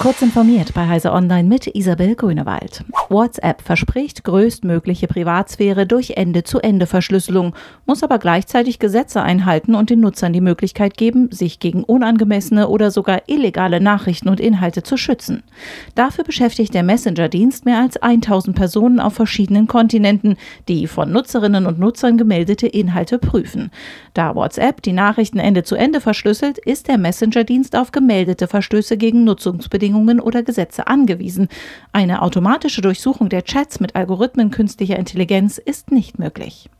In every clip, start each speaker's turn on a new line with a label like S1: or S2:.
S1: Kurz informiert bei Heise Online mit Isabel Grünewald. WhatsApp verspricht größtmögliche Privatsphäre durch Ende-zu-Ende-Verschlüsselung, muss aber gleichzeitig Gesetze einhalten und den Nutzern die Möglichkeit geben, sich gegen unangemessene oder sogar illegale Nachrichten und Inhalte zu schützen. Dafür beschäftigt der Messenger-Dienst mehr als 1000 Personen auf verschiedenen Kontinenten, die von Nutzerinnen und Nutzern gemeldete Inhalte prüfen. Da WhatsApp die Nachrichten Ende-zu-Ende verschlüsselt, ist der Messenger-Dienst auf gemeldete Verstöße gegen Nutzungsbedingungen Rahmenbedingungen oder Gesetze angewiesen. Eine automatische Durchsuchung der Chats mit Algorithmen künstlicher Intelligenz ist nicht möglich.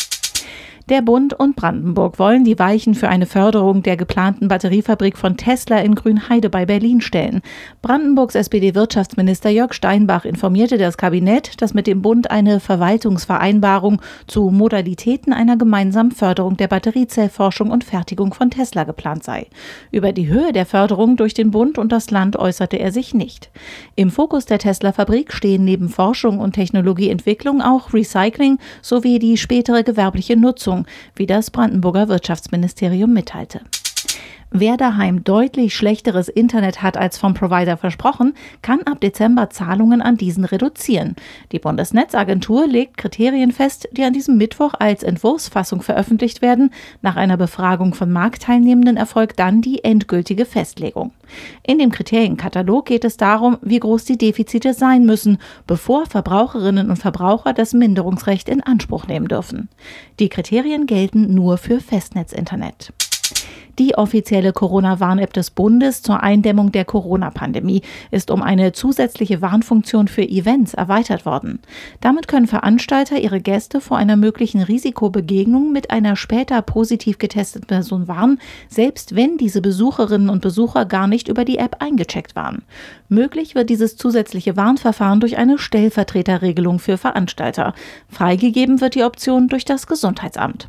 S1: Der Bund und Brandenburg wollen die Weichen für eine Förderung der geplanten Batteriefabrik von Tesla in Grünheide bei Berlin stellen. Brandenburgs SPD-Wirtschaftsminister Jörg Steinbach informierte das Kabinett, dass mit dem Bund eine Verwaltungsvereinbarung zu Modalitäten einer gemeinsamen Förderung der Batteriezellforschung und Fertigung von Tesla geplant sei. Über die Höhe der Förderung durch den Bund und das Land äußerte er sich nicht. Im Fokus der Tesla-Fabrik stehen neben Forschung und Technologieentwicklung auch Recycling sowie die spätere gewerbliche Nutzung Leistung, wie das Brandenburger Wirtschaftsministerium mitteilte. Wer daheim deutlich schlechteres Internet hat als vom Provider versprochen, kann ab Dezember Zahlungen an diesen reduzieren. Die Bundesnetzagentur legt Kriterien fest, die an diesem Mittwoch als Entwurfsfassung veröffentlicht werden. Nach einer Befragung von Marktteilnehmenden erfolgt dann die endgültige Festlegung. In dem Kriterienkatalog geht es darum, wie groß die Defizite sein müssen, bevor Verbraucherinnen und Verbraucher das Minderungsrecht in Anspruch nehmen dürfen. Die Kriterien gelten nur für Festnetzinternet die offizielle Corona-Warn-App des Bundes zur Eindämmung der Corona-Pandemie ist um eine zusätzliche Warnfunktion für Events erweitert worden. Damit können Veranstalter ihre Gäste vor einer möglichen Risikobegegnung mit einer später positiv getesteten Person warnen, selbst wenn diese Besucherinnen und Besucher gar nicht über die App eingecheckt waren. Möglich wird dieses zusätzliche Warnverfahren durch eine Stellvertreterregelung für Veranstalter. Freigegeben wird die Option durch das Gesundheitsamt.